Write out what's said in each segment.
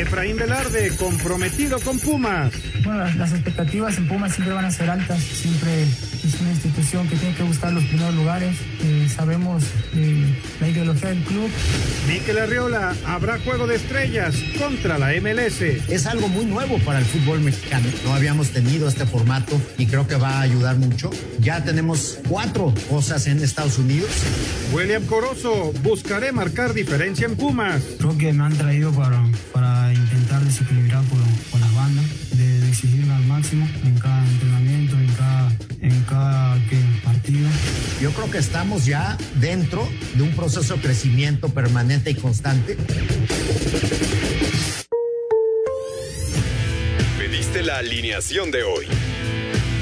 Efraín Velarde, comprometido con Pumas. Bueno, las expectativas en Pumas siempre van a ser altas, siempre es una institución que tiene que buscar los primeros lugares, eh, sabemos eh, la ideología del club. Miquel Arriola, habrá juego de estrellas contra la MLS. Es algo muy nuevo para el fútbol mexicano, no habíamos tenido este formato y creo que va a ayudar mucho. Ya tenemos cuatro cosas en Estados Unidos. William Corozo, buscaré marcar diferencia en Pumas. Creo que me han traído para, para intentar desequilibrar por, por las bandas, de, de exigirme al máximo en cada entrenamiento, en cada, en cada ¿qué? partido. Yo creo que estamos ya dentro de un proceso de crecimiento permanente y constante. Pediste la alineación de hoy.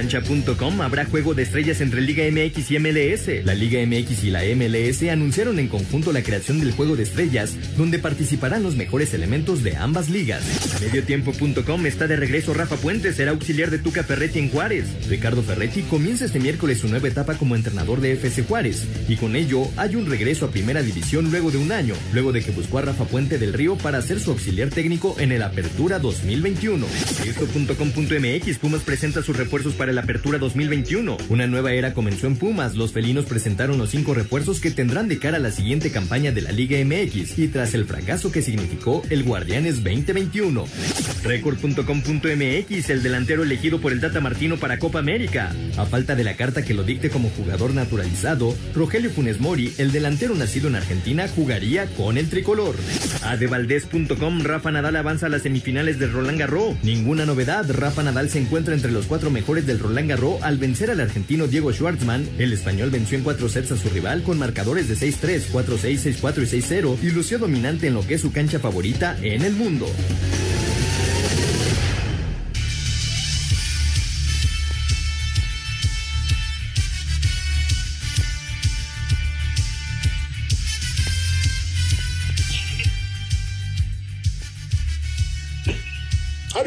Cancha.com habrá juego de estrellas entre Liga MX y MLS. La Liga MX y la MLS anunciaron en conjunto la creación del juego de estrellas, donde participarán los mejores elementos de ambas ligas. Mediotiempo.com está de regreso Rafa Puente, será auxiliar de Tuca Ferretti en Juárez. Ricardo Ferretti comienza este miércoles su nueva etapa como entrenador de FC Juárez, y con ello hay un regreso a primera división luego de un año, luego de que buscó a Rafa Puente del Río para ser su auxiliar técnico en el Apertura 2021. Esto.com.mx Pumas presenta sus refuerzos para la Apertura 2021. Una nueva era comenzó en Pumas. Los felinos presentaron los cinco refuerzos que tendrán de cara a la siguiente campaña de la Liga MX y tras el fracaso que significó el Guardianes 2021. Record.com.mx El delantero elegido por el Tata Martino para Copa América. A falta de la carta que lo dicte como jugador naturalizado, Rogelio Funes Mori, el delantero nacido en Argentina, jugaría con el tricolor. Adevaldez.com Rafa Nadal avanza a las semifinales del Roland Garros. Ninguna novedad, Rafa Nadal se encuentra entre los cuatro mejores del Roland Garros al vencer al argentino Diego Schwartzman. El español venció en cuatro sets a su rival con marcadores de 6-3, 4-6, 6-4 y 6-0 y lució dominante en lo que es su cancha favorita en el mundo.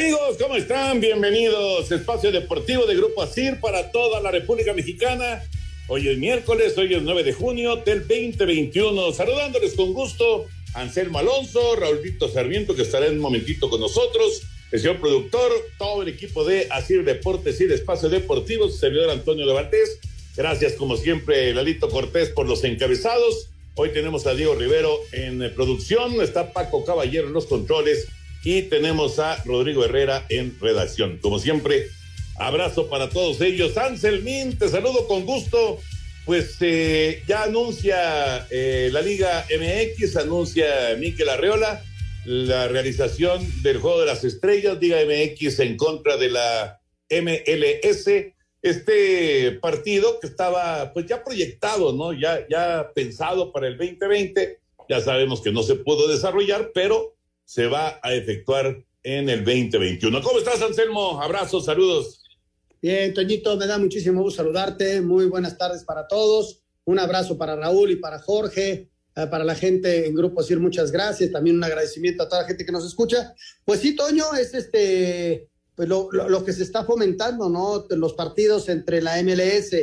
Amigos, ¿cómo están? Bienvenidos. Espacio Deportivo de Grupo ASIR para toda la República Mexicana. Hoy es miércoles, hoy es 9 de junio del 2021. Saludándoles con gusto, Anselmo Alonso, Raulito Sarmiento, que estará en un momentito con nosotros, el señor productor, todo el equipo de ASIR Deportes y Espacio Deportivo, su servidor Antonio de Valdés. Gracias, como siempre, Lalito Cortés por los encabezados. Hoy tenemos a Diego Rivero en producción, está Paco Caballero en los controles y tenemos a Rodrigo Herrera en redacción. Como siempre, abrazo para todos ellos. Anselmín, te saludo con gusto. Pues eh, ya anuncia eh, la Liga MX, anuncia Miquel Arreola la realización del Juego de las Estrellas, Liga MX en contra de la MLS. Este partido que estaba pues ya proyectado, ¿no? Ya, ya pensado para el 2020. Ya sabemos que no se pudo desarrollar, pero se va a efectuar en el 2021. ¿Cómo estás, Anselmo? Abrazos, saludos. Bien, Toñito, me da muchísimo gusto saludarte. Muy buenas tardes para todos. Un abrazo para Raúl y para Jorge, eh, para la gente en Grupo CIR, muchas gracias. También un agradecimiento a toda la gente que nos escucha. Pues sí, Toño, es este, pues lo, lo, lo que se está fomentando, ¿no? Los partidos entre la MLS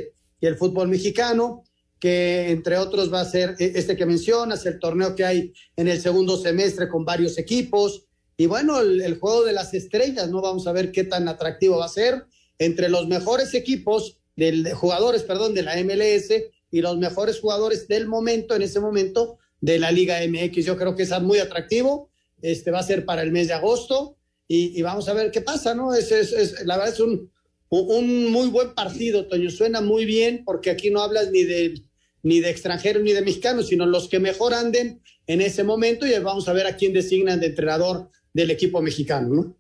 y el fútbol mexicano que entre otros va a ser este que mencionas, el torneo que hay en el segundo semestre con varios equipos. Y bueno, el, juego de las estrellas, ¿no? Vamos a ver qué tan atractivo va a ser entre los mejores equipos, del, de jugadores, perdón, de la MLS y los mejores jugadores del momento, en ese momento, de la Liga MX. Yo creo que es muy atractivo. Este va a ser para el mes de agosto y, vamos a ver qué pasa, ¿no? Es, es, la verdad es un, un muy buen partido, Toño. Suena muy bien porque aquí no hablas ni de ni de extranjeros ni de mexicanos, sino los que mejor anden en ese momento y vamos a ver a quién designan de entrenador del equipo mexicano, ¿no?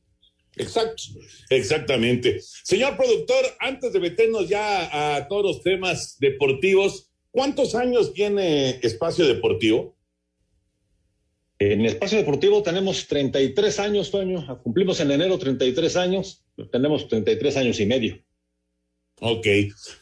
Exacto, exactamente. Señor productor, antes de meternos ya a todos los temas deportivos, ¿cuántos años tiene Espacio Deportivo? En Espacio Deportivo tenemos 33 años, Toño. Cumplimos en enero 33 años. Tenemos 33 años y medio. Ok,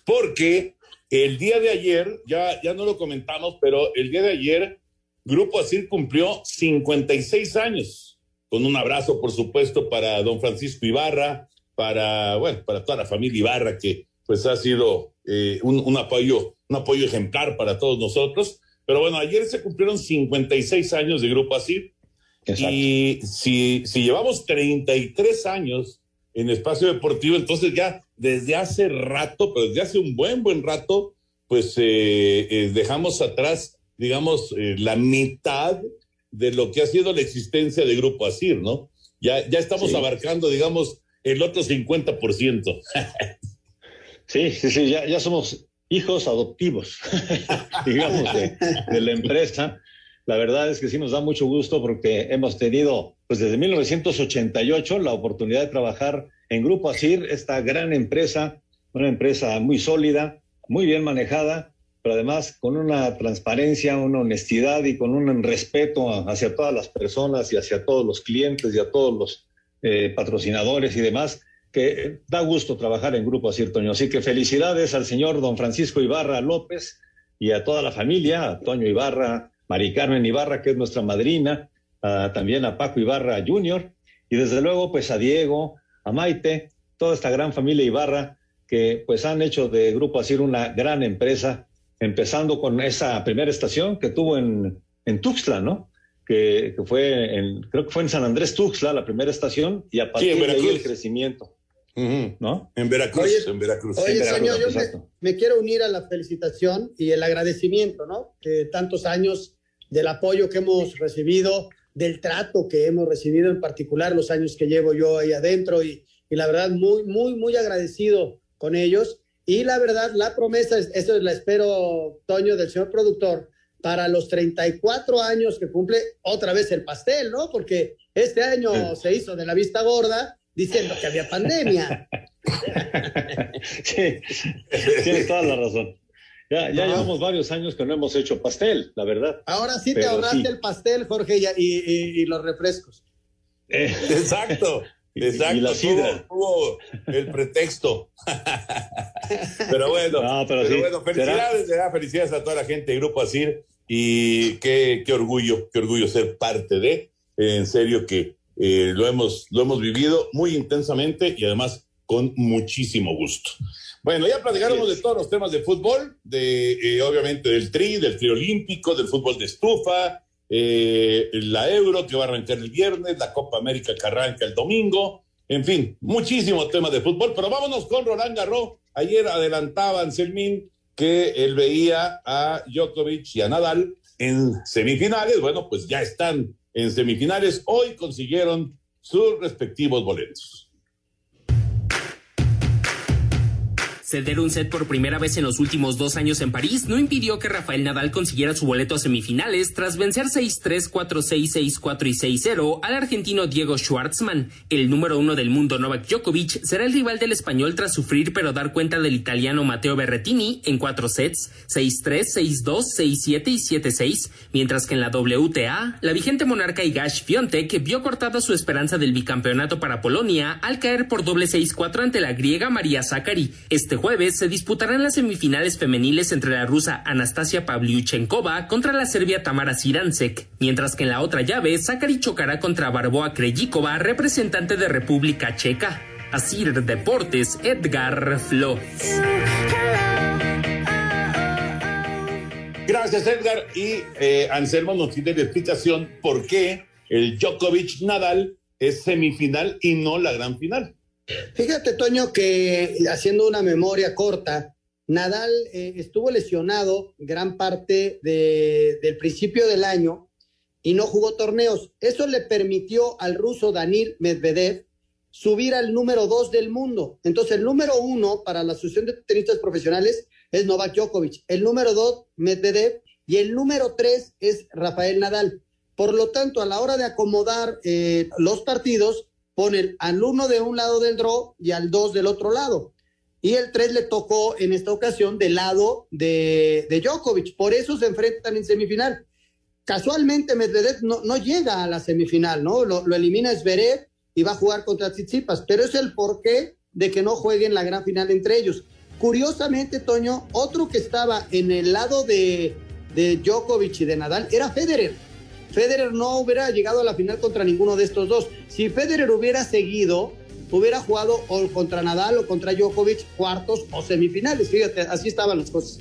porque el día de ayer, ya, ya no lo comentamos, pero el día de ayer, Grupo Asir cumplió 56 años. Con un abrazo, por supuesto, para don Francisco Ibarra, para, bueno, para toda la familia Ibarra, que pues ha sido eh, un, un, apoyo, un apoyo ejemplar para todos nosotros. Pero bueno, ayer se cumplieron 56 años de Grupo Asir. Y si, si llevamos 33 años en espacio deportivo, entonces ya desde hace rato, pero desde hace un buen, buen rato, pues eh, eh, dejamos atrás, digamos, eh, la mitad de lo que ha sido la existencia de Grupo Asir, ¿no? Ya, ya estamos sí. abarcando, digamos, el otro 50%. sí, sí, sí, ya, ya somos hijos adoptivos, digamos, de, de, la empresa. La verdad es que sí nos da mucho gusto porque hemos tenido, pues desde 1988, la oportunidad de trabajar en Grupo Asir, esta gran empresa, una empresa muy sólida, muy bien manejada, pero además con una transparencia, una honestidad y con un respeto hacia todas las personas y hacia todos los clientes y a todos los eh, patrocinadores y demás, que da gusto trabajar en Grupo Asir, Toño. Así que felicidades al señor don Francisco Ibarra López y a toda la familia, a Toño Ibarra, Mari Carmen Ibarra, que es nuestra madrina, a, también a Paco Ibarra Jr., y desde luego pues a Diego, a Maite, toda esta gran familia Ibarra que pues han hecho de Grupo Asir una gran empresa, empezando con esa primera estación que tuvo en, en Tuxtla, ¿no? Que, que, fue en, creo que fue en San Andrés Tuxtla, la primera estación, y a partir sí, de ahí el crecimiento. Uh -huh. ¿No? En Veracruz, oye, en Veracruz. Oye, en Veracruz, señor, yo me, me, quiero unir a la felicitación y el agradecimiento, ¿no? De tantos años del apoyo que hemos recibido, del trato que hemos recibido, en particular los años que llevo yo ahí adentro, y, y la verdad, muy, muy, muy agradecido con ellos. Y la verdad, la promesa, eso la espero, Toño, del señor productor, para los 34 años que cumple otra vez el pastel, ¿no? Porque este año se hizo de la vista gorda diciendo que había pandemia. sí, tienes toda la razón. Ya, ya no. llevamos varios años que no hemos hecho pastel, la verdad. Ahora sí te ahorraste sí. el pastel, Jorge, y, y, y los refrescos. Eh. Exacto. Exacto, y la sidra. Tuvo, tuvo el pretexto. pero bueno, no, pero, pero sí. bueno felicidades, ¿será? felicidades a toda la gente de Grupo Asir y qué, qué orgullo, qué orgullo ser parte de, en serio que eh, lo, hemos, lo hemos vivido muy intensamente y además con muchísimo gusto. Bueno, ya platicáramos de todos los temas de fútbol, de eh, obviamente del tri, del tri olímpico, del fútbol de estufa, eh, la Euro que va a arrancar el viernes, la Copa América que arranca el domingo, en fin, muchísimos temas de fútbol, pero vámonos con Roland Garros. Ayer adelantaba Anselmín que él veía a Djokovic y a Nadal en semifinales, bueno, pues ya están en semifinales, hoy consiguieron sus respectivos boletos. Ceder un set por primera vez en los últimos dos años en París no impidió que Rafael Nadal consiguiera su boleto a semifinales tras vencer 6-3, 4-6, 6-4 y 6-0 al argentino Diego Schwartzman. El número uno del mundo Novak Djokovic será el rival del español tras sufrir pero dar cuenta del italiano Matteo Berrettini en cuatro sets, 6-3, 6-2, 6-7 y 7-6, mientras que en la WTA, la vigente monarca Igash Fiontek vio cortada su esperanza del bicampeonato para Polonia al caer por doble 6-4 ante la griega María Zakari. Este jueves se disputarán las semifinales femeniles entre la rusa Anastasia Pavlyuchenkova contra la serbia Tamara Siransek, mientras que en la otra llave Zakari chocará contra Barboa Krejcikova, representante de República Checa. Asir Deportes, Edgar Flores. Gracias, Edgar. Y eh, Anselmo nos tiene la explicación por qué el Djokovic Nadal es semifinal y no la gran final. Fíjate, Toño, que haciendo una memoria corta, Nadal eh, estuvo lesionado gran parte de, del principio del año y no jugó torneos. Eso le permitió al ruso Danil Medvedev subir al número dos del mundo. Entonces, el número uno para la Asociación de Tenistas Profesionales es Novak Djokovic, el número dos, Medvedev, y el número tres es Rafael Nadal. Por lo tanto, a la hora de acomodar eh, los partidos, ponen al uno de un lado del draw y al dos del otro lado. y el 3 le tocó en esta ocasión del lado de, de Djokovic. Por eso se enfrentan en semifinal. Casualmente Medvedev no, no llega a la semifinal, ¿no? Lo, lo elimina Zverev y va a jugar contra Tsitsipas, pero es el porqué de que no jueguen la gran final entre ellos. Curiosamente, Toño, otro que estaba en el lado de, de Djokovic y de Nadal era Federer. Federer no hubiera llegado a la final contra ninguno de estos dos. Si Federer hubiera seguido, hubiera jugado o contra Nadal o contra Djokovic cuartos o semifinales. Fíjate, así estaban las cosas.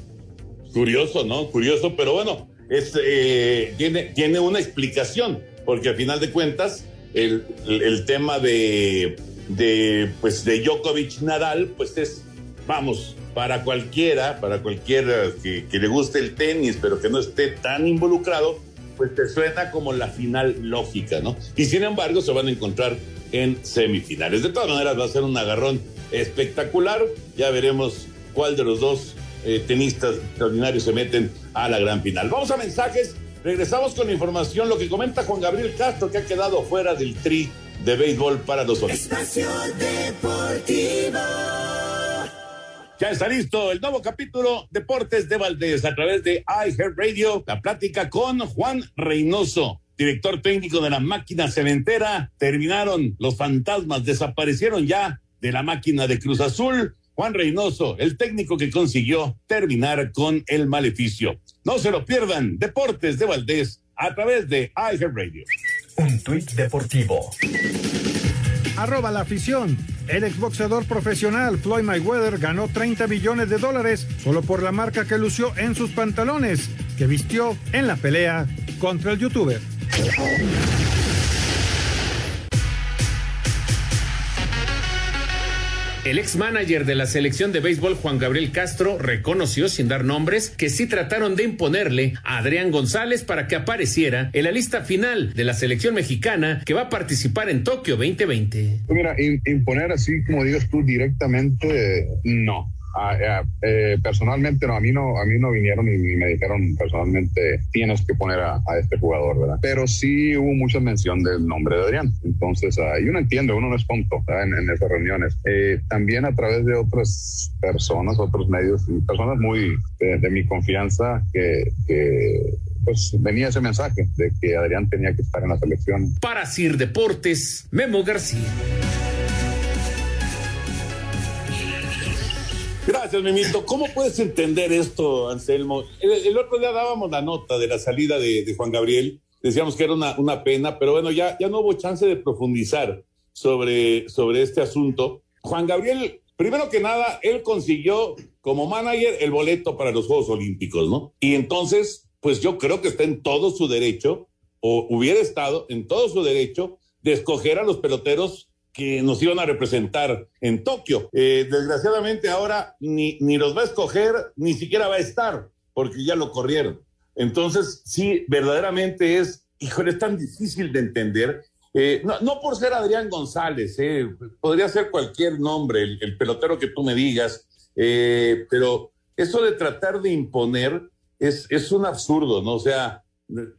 Curioso, ¿no? Curioso, pero bueno, eh, tiene, tiene una explicación, porque al final de cuentas, el, el, el tema de, de, pues, de Djokovic Nadal, pues es, vamos, para cualquiera, para cualquiera que, que le guste el tenis, pero que no esté tan involucrado, pues te suena como la final lógica, ¿no? Y sin embargo, se van a encontrar en semifinales. De todas maneras, va a ser un agarrón espectacular. Ya veremos cuál de los dos eh, tenistas extraordinarios se meten a la gran final. Vamos a mensajes. Regresamos con información, lo que comenta Juan Gabriel Castro, que ha quedado fuera del tri de béisbol para los Espacio Deportivo. Ya está listo el nuevo capítulo Deportes de Valdés a través de iHeartRadio. La plática con Juan Reynoso, director técnico de la máquina cementera. Terminaron los fantasmas, desaparecieron ya de la máquina de Cruz Azul. Juan Reynoso, el técnico que consiguió terminar con el maleficio. No se lo pierdan, Deportes de Valdés a través de iHeartRadio. Un tuit deportivo. Arroba la afición. El exboxeador profesional Floyd Mayweather ganó 30 millones de dólares solo por la marca que lució en sus pantalones, que vistió en la pelea contra el youtuber. El ex manager de la selección de béisbol Juan Gabriel Castro reconoció sin dar nombres que sí trataron de imponerle a Adrián González para que apareciera en la lista final de la selección mexicana que va a participar en Tokio 2020. Pues mira, imponer así como digas tú directamente, no. Uh, eh, personalmente no, a mí no, a mí no vinieron y, me dijeron personalmente tienes que poner a, a, este jugador, ¿verdad? Pero sí hubo mucha mención del nombre de Adrián. Entonces, uh, y uno entiende, uno no es tonto en, en, esas reuniones. Eh, también a través de otras personas, otros medios, personas muy de, de mi confianza que, que pues venía ese mensaje de que Adrián tenía que estar en la selección. Para Sir Deportes, Memo García. Gracias, Mimito. ¿Cómo puedes entender esto, Anselmo? El, otro día dábamos la nota de la salida de, Juan Gabriel. Decíamos que era una, una, pena, pero bueno, ya, ya no hubo chance de profundizar sobre, sobre este asunto. Juan Gabriel, primero que nada, él consiguió como manager el boleto para los Juegos Olímpicos, ¿no? Y entonces, pues yo creo que está en todo su derecho, o hubiera estado en todo su derecho, de escoger a los peloteros que nos iban a representar en Tokio. Eh, desgraciadamente ahora ni, ni los va a escoger, ni siquiera va a estar, porque ya lo corrieron. Entonces, sí, verdaderamente es, híjole, es tan difícil de entender. Eh, no, no, por ser Adrián González, eh, podría ser cualquier nombre, el, el, pelotero que tú me digas, eh, pero eso de tratar de imponer es, es un absurdo, ¿no? O sea,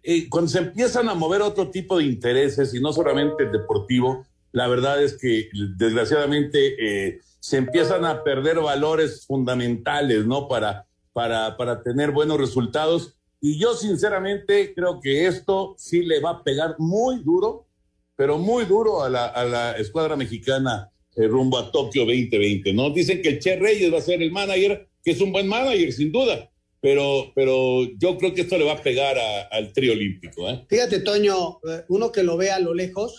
eh, cuando se empiezan a mover otro tipo de intereses y no solamente el deportivo, la verdad es que desgraciadamente eh, se empiezan a perder valores fundamentales, ¿no? Para, para, para tener buenos resultados. Y yo sinceramente creo que esto sí le va a pegar muy duro, pero muy duro a la, a la escuadra mexicana eh, rumbo a Tokio 2020, ¿no? Dicen que el Che Reyes va a ser el manager, que es un buen manager, sin duda. Pero, pero yo creo que esto le va a pegar a, al trío olímpico. ¿eh? Fíjate, Toño, uno que lo ve a lo lejos,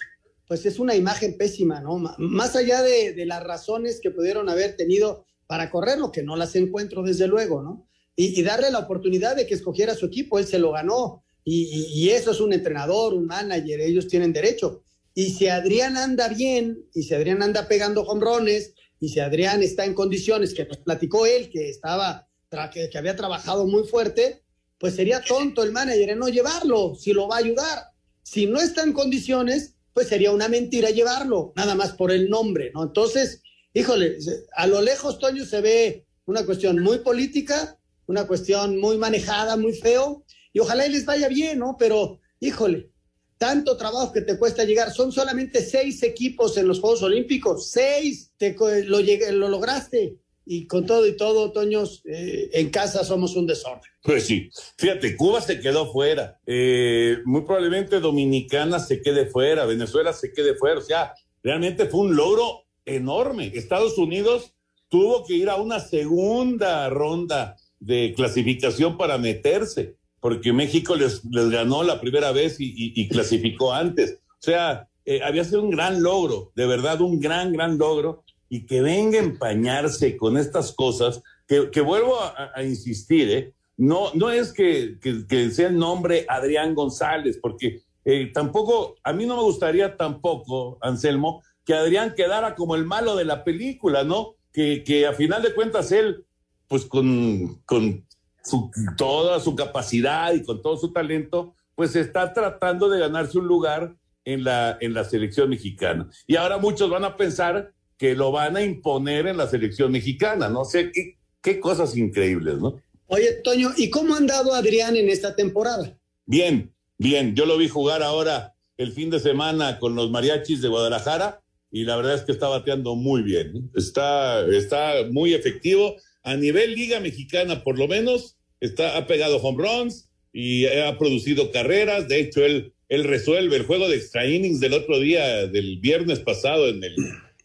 pues es una imagen pésima, ¿no? Más allá de, las razones que pudieron haber tenido para correrlo, que no las encuentro desde luego, ¿no? Y, darle la oportunidad de que escogiera su equipo, él se lo ganó. Y, eso es un entrenador, un manager, ellos tienen derecho. Y si Adrián anda bien, y si Adrián anda pegando hombrones, y si Adrián está en condiciones, que nos platicó él, que estaba, que, que había trabajado muy fuerte, pues sería tonto el manager en no llevarlo, si lo va a ayudar. Si no está en condiciones, pues sería una mentira llevarlo, nada más por el nombre, ¿no? Entonces, híjole, a lo lejos, Toño, se ve una cuestión muy política, una cuestión muy manejada, muy feo, y ojalá y les vaya bien, ¿no? Pero, híjole, tanto trabajo que te cuesta llegar, son solamente seis equipos en los Juegos Olímpicos, seis, te, lo, lo lograste, y con todo y todo, Toños, eh, en casa somos un desorden. Pues sí, fíjate, Cuba se quedó fuera, eh, muy probablemente Dominicana se quede fuera, Venezuela se quede fuera, o sea, realmente fue un logro enorme. Estados Unidos tuvo que ir a una segunda ronda de clasificación para meterse, porque México les, les ganó la primera vez y, clasificó antes. O sea, eh, había sido un gran logro, de verdad, un gran, gran logro, y que venga a empañarse con estas cosas, que, que vuelvo a, a, insistir, ¿eh? no, no es que, que, que, sea el nombre Adrián González, porque eh, tampoco, a mí no me gustaría tampoco, Anselmo, que Adrián quedara como el malo de la película, ¿no? Que, que a final de cuentas él, pues con, con su, toda su capacidad y con todo su talento, pues está tratando de ganarse un lugar en la, en la selección mexicana. Y ahora muchos van a pensar que lo van a imponer en la selección mexicana, ¿no? sé qué, qué cosas increíbles, ¿no? Oye, Toño, ¿y cómo ha andado Adrián en esta temporada? Bien, bien. Yo lo vi jugar ahora el fin de semana con los mariachis de Guadalajara y la verdad es que está bateando muy bien. Está, está muy efectivo. A nivel Liga Mexicana, por lo menos, está, ha pegado home runs y ha producido carreras. De hecho, él, él resuelve el juego de extra innings del otro día, del viernes pasado en el,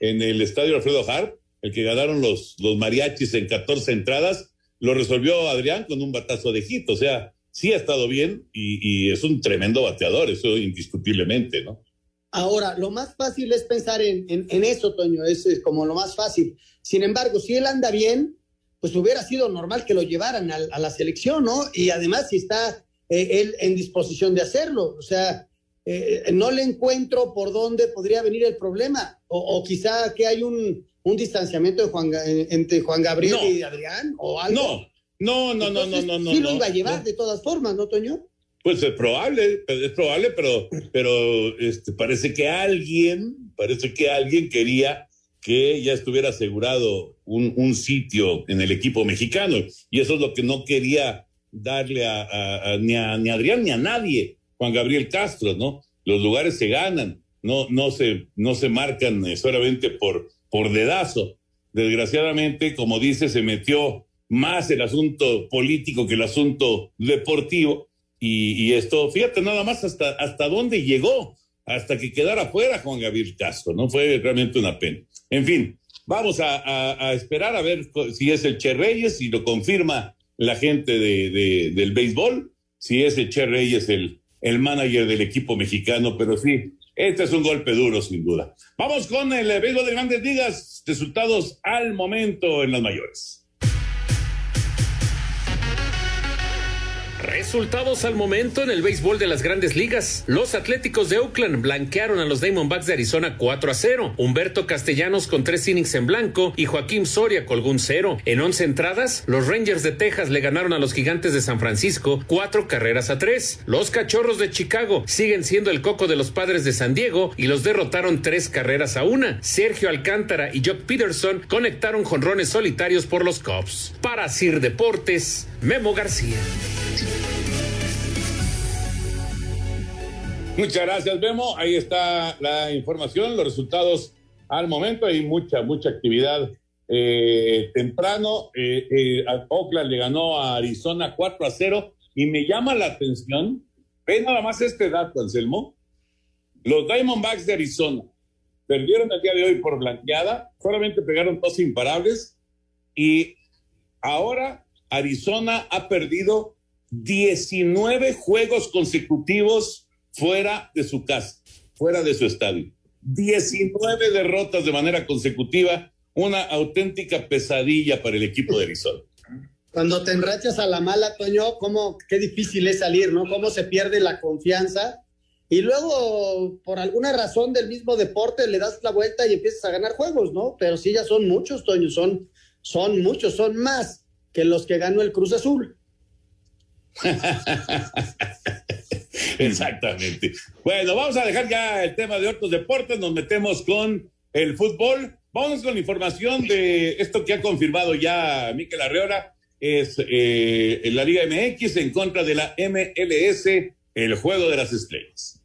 en el estadio Alfredo Harp, el que ganaron los, los mariachis en 14 entradas. Lo resolvió Adrián con un batazo de hit. O sea, sí ha estado bien y, y es un tremendo bateador, eso indiscutiblemente, ¿no? Ahora, lo más fácil es pensar en, en, eso, Toño, es, es, como lo más fácil. Sin embargo, si él anda bien, pues hubiera sido normal que lo llevaran a, a la selección, ¿no? Y además, si está eh, él en disposición de hacerlo, o sea, eh, no le encuentro por dónde podría venir el problema, o, o quizá que hay un, un distanciamiento de Juan, entre Juan Gabriel no. y Adrián, o algo. No, no, no, Entonces, no, no, no. Sí no, lo iba a llevar no. de todas formas, ¿no, Toño? Pues es probable, es probable, pero, pero este, parece que alguien, parece que alguien quería que ya estuviera asegurado un, un, sitio en el equipo mexicano. Y eso es lo que no quería darle a, a, a, ni, a, ni a Adrián ni a nadie, Juan Gabriel Castro, ¿no? Los lugares se ganan, no, no, se, no se marcan solamente por, por dedazo. Desgraciadamente, como dice, se metió más el asunto político que el asunto deportivo. Y, esto, fíjate nada más hasta, hasta dónde llegó, hasta que quedara fuera Juan Gabriel Castro, ¿no? Fue realmente una pena. En fin, vamos a, a, a esperar a ver si es el Che Reyes, si lo confirma la gente de, de, del béisbol, si es el Che Reyes el, el manager del equipo mexicano, pero sí, este es un golpe duro, sin duda. Vamos con el béisbol de grandes ligas, resultados al momento en las mayores. Resultados al momento en el béisbol de las grandes ligas. Los Atléticos de Oakland blanquearon a los Diamondbacks de Arizona 4 a 0. Humberto Castellanos con tres innings en blanco y Joaquín Soria colgó un cero. En 11 entradas, los Rangers de Texas le ganaron a los Gigantes de San Francisco cuatro carreras a tres. Los Cachorros de Chicago siguen siendo el coco de los Padres de San Diego y los derrotaron tres carreras a una. Sergio Alcántara y Jock Peterson conectaron jonrones solitarios por los Cubs. Para Sir Deportes, Memo García. Muchas gracias, Memo. Ahí está la información, los resultados al momento. Hay mucha, mucha actividad eh, temprano. Eh, eh, Oakland le ganó a Arizona 4 a 0 y me llama la atención. Ve nada más este dato, Anselmo. Los Diamondbacks de Arizona perdieron el día de hoy por blanqueada, solamente pegaron dos imparables y ahora Arizona ha perdido 19 juegos consecutivos fuera de su casa, fuera de su estadio. 19 derrotas de manera consecutiva, una auténtica pesadilla para el equipo de Arizona. Cuando te enrachas a la mala, Toño, cómo, qué difícil es salir, ¿no? Cómo se pierde la confianza. Y luego, por alguna razón del mismo deporte, le das la vuelta y empiezas a ganar juegos, ¿no? Pero sí, ya son muchos, Toño, son, son muchos, son más que los que ganó el Cruz Azul. Exactamente. Bueno, vamos a dejar ya el tema de otros deportes, nos metemos con el fútbol. Vamos con la información de esto que ha confirmado ya Miquel Arreola, es eh, la Liga MX en contra de la MLS, el juego de las estrellas.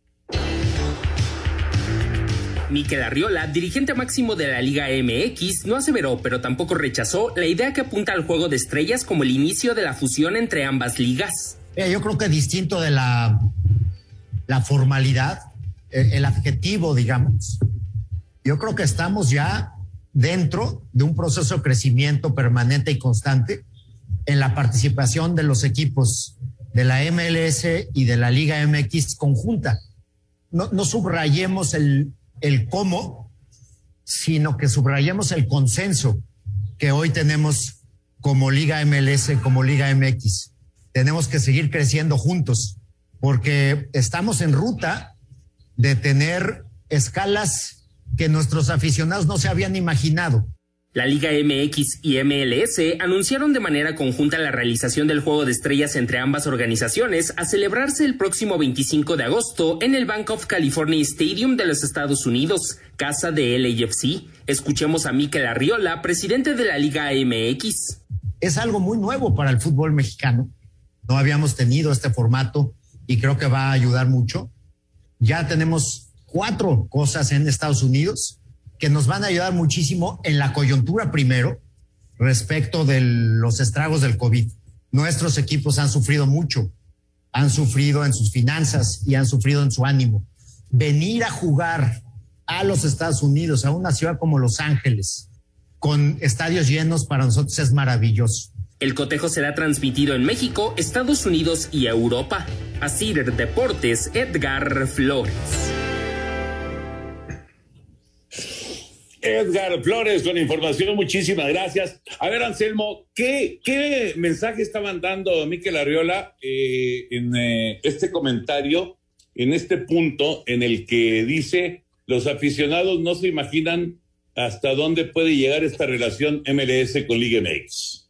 Miquel Arriola, dirigente máximo de la Liga MX, no aseveró, pero tampoco rechazó la idea que apunta al juego de estrellas como el inicio de la fusión entre ambas ligas. Yo creo que distinto de la, formalidad, eh, el adjetivo, digamos, yo creo que estamos ya dentro de un proceso de crecimiento permanente y constante en la participación de los equipos de la MLS y de la Liga MX conjunta. No subrayemos el, el cómo, sino que subrayemos el consenso que hoy tenemos como Liga MLS, como Liga MX. Tenemos que seguir creciendo juntos porque estamos en ruta de tener escalas que nuestros aficionados no se habían imaginado. La Liga MX y MLS anunciaron de manera conjunta la realización del Juego de Estrellas entre ambas organizaciones a celebrarse el próximo 25 de agosto en el Bank of California Stadium de los Estados Unidos, casa de LAFC. Escuchemos a Mikel Arriola, presidente de la Liga MX. Es algo muy nuevo para el fútbol mexicano. No habíamos tenido este formato y creo que va a ayudar mucho. Ya tenemos cuatro cosas en Estados Unidos que nos van a ayudar muchísimo en la coyuntura primero respecto de los estragos del COVID. Nuestros equipos han sufrido mucho, han sufrido en sus finanzas y han sufrido en su ánimo. Venir a jugar a los Estados Unidos, a una ciudad como Los Ángeles, con estadios llenos, para nosotros es maravilloso. El cotejo será transmitido en México, Estados Unidos y Europa. Así Deportes, Edgar Flores. Edgar Flores con información, muchísimas gracias. A ver, Anselmo, ¿qué, qué mensaje estaban dando Miquel Arriola eh, en eh, este comentario, en este punto en el que dice, los aficionados no se imaginan hasta dónde puede llegar esta relación MLS con Liga MX?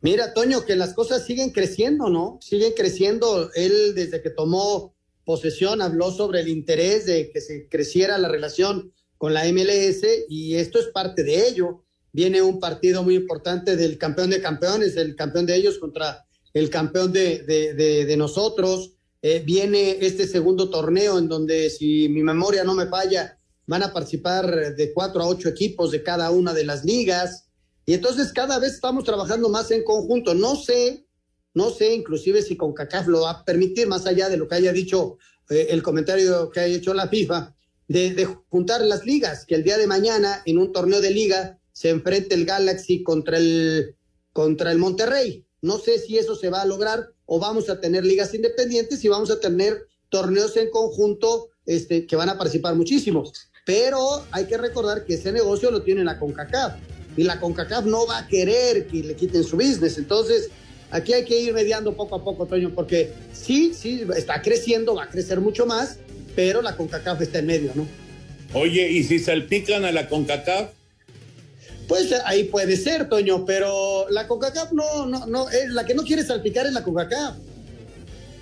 Mira, Toño, que las cosas siguen creciendo, ¿no? Siguen creciendo. Él, desde que tomó posesión, habló sobre el interés de que se creciera la relación con la MLS y esto es parte de ello. Viene un partido muy importante del campeón de campeones, el campeón de ellos contra el campeón de, nosotros. Eh, viene este segundo torneo en donde, si mi memoria no me falla, van a participar de cuatro a ocho equipos de cada una de las ligas. Y entonces cada vez estamos trabajando más en conjunto. No sé, no sé inclusive si con CACAF lo va a permitir, más allá de lo que haya dicho eh, el comentario que haya hecho la FIFA, de, juntar las ligas, que el día de mañana en un torneo de liga se enfrente el Galaxy contra el, contra el Monterrey. No sé si eso se va a lograr o vamos a tener ligas independientes y vamos a tener torneos en conjunto este, que van a participar muchísimos. Pero hay que recordar que ese negocio lo tiene la CONCACAF y la CONCACAF no va a querer que le quiten su business. Entonces, aquí hay que ir mediando poco a poco, Toño, porque sí, sí, está creciendo, va a crecer mucho más, pero la CONCACAF está en medio, ¿no? Oye, ¿y si salpican a la CONCACAF? Pues ahí puede ser, Toño, pero la CONCACAF no, no, no, es, la que no quiere salpicar es la CONCACAF.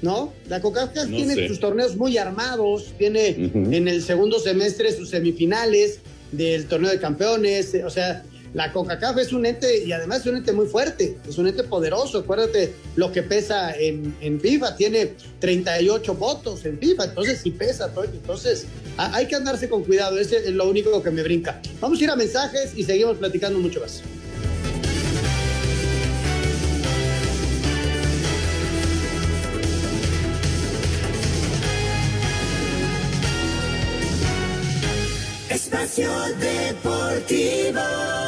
¿No? La CONCACAF tiene sus torneos muy armados, tiene en el segundo semestre sus semifinales del torneo de campeones, o sea, la CONCACAF es un ente, y además es un ente muy fuerte, es un ente poderoso. Acuérdate lo que pesa en, en FIFA, tiene 38 votos en FIFA, entonces sí pesa, Entonces hay que andarse con cuidado, ese es lo único que me brinca. Vamos a ir a mensajes y seguimos platicando mucho más. Espacio Deportivo.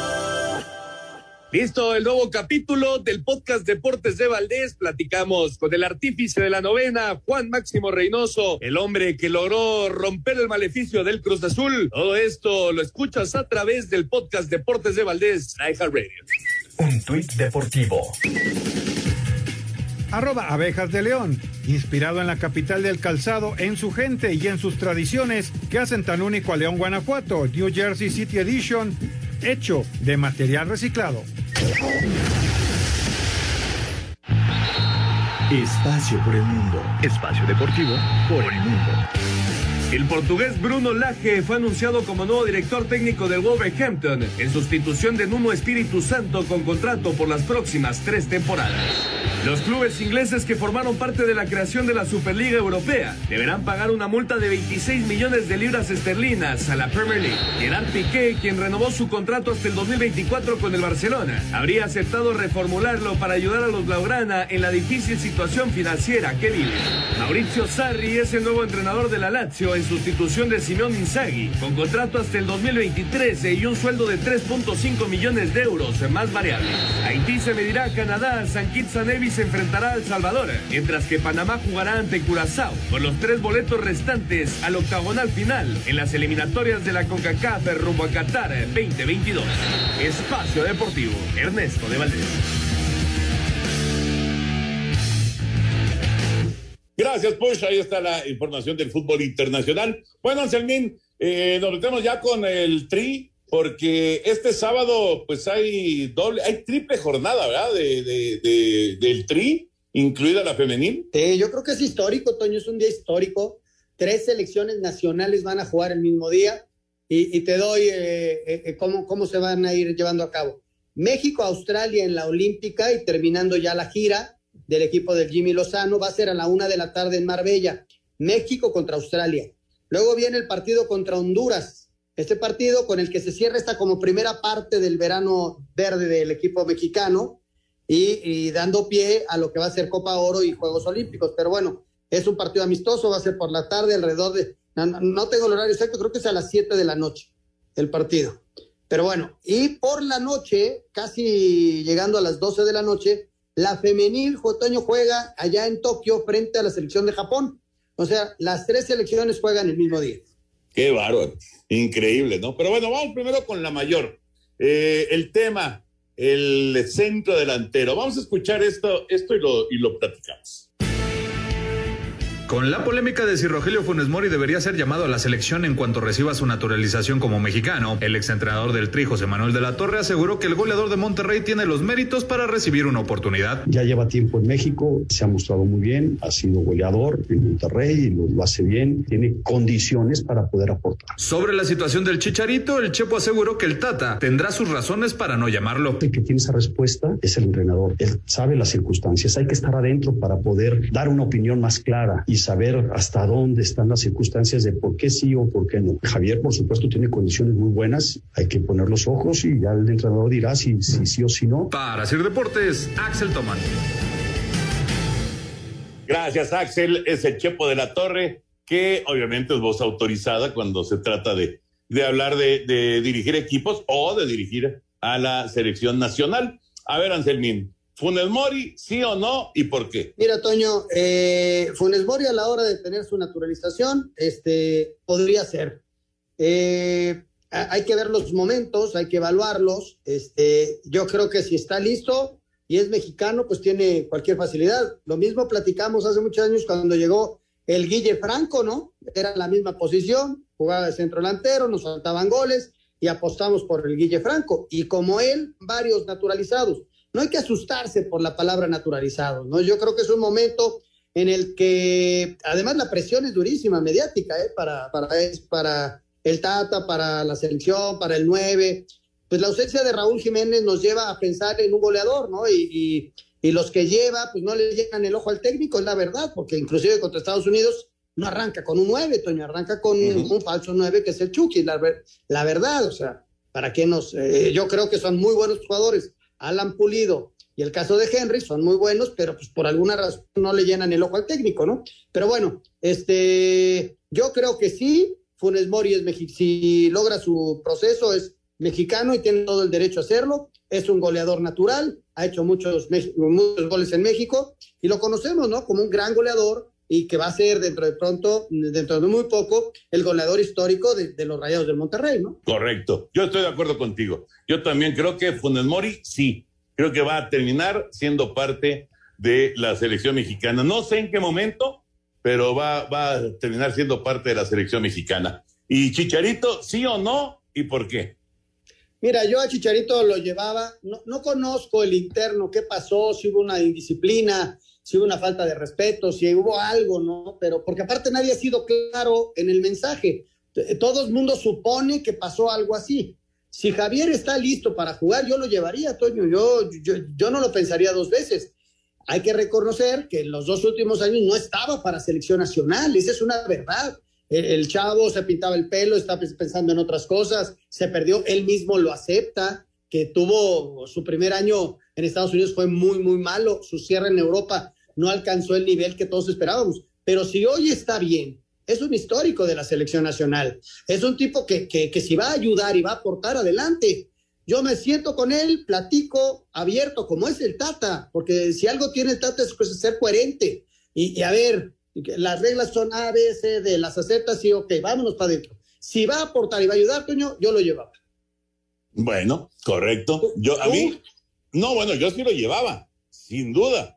Listo, el nuevo capítulo del podcast Deportes de Valdés. Platicamos con el artífice de la novena, Juan Máximo Reynoso, el hombre que logró romper el maleficio del Cruz Azul. Todo esto lo escuchas a través del podcast Deportes de Valdés, Radio. Un tuit deportivo. Arroba abejas de león, inspirado en la capital del calzado, en su gente y en sus tradiciones que hacen tan único a León, Guanajuato, New Jersey City Edition, hecho de material reciclado. Espacio por el mundo. Espacio deportivo por el mundo. El portugués Bruno Lage fue anunciado como nuevo director técnico del Wolverhampton en sustitución de Nuno Espíritu Santo con contrato por las próximas tres temporadas. Los clubes ingleses que formaron parte de la creación de la Superliga Europea deberán pagar una multa de 26 millones de libras esterlinas a la Premier League. Gerard Piqué, quien renovó su contrato hasta el 2024 con el Barcelona, habría aceptado reformularlo para ayudar a los Blaugrana en la difícil situación financiera que vive. Mauricio Sarri es el nuevo entrenador de la Lazio en sustitución de Simón Inzaghi, con contrato hasta el 2023 y un sueldo de 3.5 millones de euros más variable. Haití se medirá a Canadá, San Kitts Nevis se enfrentará a El Salvador, mientras que Panamá jugará ante Curazao por los tres boletos restantes al octagonal final en las eliminatorias de la CONCACAF rumbo a Qatar 2022. Espacio Deportivo, Ernesto de Valdés. Gracias, Push. Ahí está la información del fútbol internacional. Bueno, Anselmín, eh, nos metemos ya con el Tri, porque este sábado, pues hay doble, hay triple jornada, ¿verdad? De, de, del Tri, incluida la femenil. Sí, yo creo que es histórico, Toño, es un día histórico. Tres selecciones nacionales van a jugar el mismo día y, te doy eh, eh, cómo, cómo se van a ir llevando a cabo. México, Australia en la Olímpica y terminando ya la gira del equipo del Jimmy Lozano. Va a ser a la una de la tarde en Marbella. México contra Australia. Luego viene el partido contra Honduras. Este partido con el que se cierra esta como primera parte del verano verde del equipo mexicano y, dando pie a lo que va a ser Copa Oro y Juegos Olímpicos. Pero bueno, es un partido amistoso, va a ser por la tarde alrededor de, no, tengo el horario exacto, creo que es a las 7 de la noche el partido. Pero bueno, y por la noche, casi llegando a las 12 de la noche, la femenil Jotoño juega allá en Tokio frente a la selección de Japón. O sea, las tres selecciones juegan el mismo día. Qué bárbaro, increíble, ¿no? Pero bueno, vamos primero con la mayor. Eh, el tema, el centro delantero. Vamos a escuchar esto, esto y lo, y lo platicamos. Con la polémica de si Rogelio Funes Mori debería ser llamado a la selección en cuanto reciba su naturalización como mexicano, el exentrenador del Tri, José Manuel de la Torre, aseguró que el goleador de Monterrey tiene los méritos para recibir una oportunidad. Ya lleva tiempo en México, se ha mostrado muy bien, ha sido goleador en Monterrey y lo, hace bien, tiene condiciones para poder aportar. Sobre la situación del Chicharito, el Chepo aseguró que el Tata tendrá sus razones para no llamarlo. El que tiene esa respuesta es el entrenador. Él sabe las circunstancias, hay que estar adentro para poder dar una opinión más clara y saber hasta dónde están las circunstancias de por qué sí o por qué no. Javier, por supuesto, tiene condiciones muy buenas, hay que poner los ojos y ya el entrenador dirá si, si sí o si no. Para hacer deportes, Axel Tomán. Gracias, Axel. Es el Chepo de la Torre, que obviamente es voz autorizada cuando se trata de, de hablar de, de dirigir equipos o de dirigir a la selección nacional. A ver, Anselmín, Funes Mori, sí o no, y por qué. Mira, Toño, eh, Funes Mori a la hora de tener su naturalización, este, podría ser. Eh, hay que ver los momentos, hay que evaluarlos. Este, yo creo que si está listo y es mexicano, pues tiene cualquier facilidad. Lo mismo platicamos hace muchos años cuando llegó el Guille Franco, ¿no? Era la misma posición, jugaba de centro delantero, nos faltaban goles y apostamos por el Guille Franco. Y como él, varios naturalizados no hay que asustarse por la palabra naturalizado, ¿no? Yo creo que es un momento en el que, además, la presión es durísima, mediática, ¿eh? Para, para, para el Tata, para la selección, para el 9. Pues la ausencia de Raúl Jiménez nos lleva a pensar en un goleador, ¿no? Y, y, los que lleva, pues no le llegan el ojo al técnico, es la verdad, porque inclusive contra Estados Unidos no arranca con un 9, Toño, arranca con un falso 9 que es el Chucky, la, la verdad, o sea, ¿para qué nos...? Eh, yo creo que son muy buenos jugadores, Alan Pulido y el caso de Henry son muy buenos, pero pues por alguna razón no le llenan el ojo al técnico, ¿no? Pero bueno, este, yo creo que sí, Funes Mori es si logra su proceso es mexicano y tiene todo el derecho a hacerlo, es un goleador natural, ha hecho muchos, muchos goles en México y lo conocemos, ¿no? Como un gran goleador y que va a ser dentro de pronto, dentro de muy poco, el goleador histórico de, los Rayados del Monterrey, ¿no? Correcto. Yo estoy de acuerdo contigo. Yo también creo que Funes Mori, sí, creo que va a terminar siendo parte de la selección mexicana. No sé en qué momento, pero va, va a terminar siendo parte de la selección mexicana. ¿Y Chicharito, sí o no? ¿Y por qué? Mira, yo a Chicharito lo llevaba, no, no conozco el interno, qué pasó, si hubo una indisciplina, si hubo una falta de respeto, si hubo algo, ¿no? Pero porque aparte nadie ha sido claro en el mensaje. Todo el mundo supone que pasó algo así. Si Javier está listo para jugar, yo lo llevaría, Toño. Yo, yo, no lo pensaría dos veces. hay que reconocer que en los dos últimos años no estaba para selección nacional, esa es una verdad. El, el chavo se pintaba el pelo, está pensando en otras cosas, se perdió, él mismo lo acepta, que tuvo su primer año en Estados Unidos fue muy, muy malo, su cierre en Europa no alcanzó el nivel que todos esperábamos, pero si hoy está bien, es un histórico de la selección nacional, es un tipo que, que, que si va a ayudar y va a aportar adelante, yo me siento con él, platico abierto, como es el Tata, porque si algo tiene el Tata es pues, ser coherente. Y, y, a ver, las reglas son A, B, C, D, las aceptas y ok, vámonos para adentro. Si va a aportar y va a ayudar, Toño, yo lo llevaba. Bueno, correcto. Yo, a mí, no, bueno, yo sí lo llevaba, sin duda,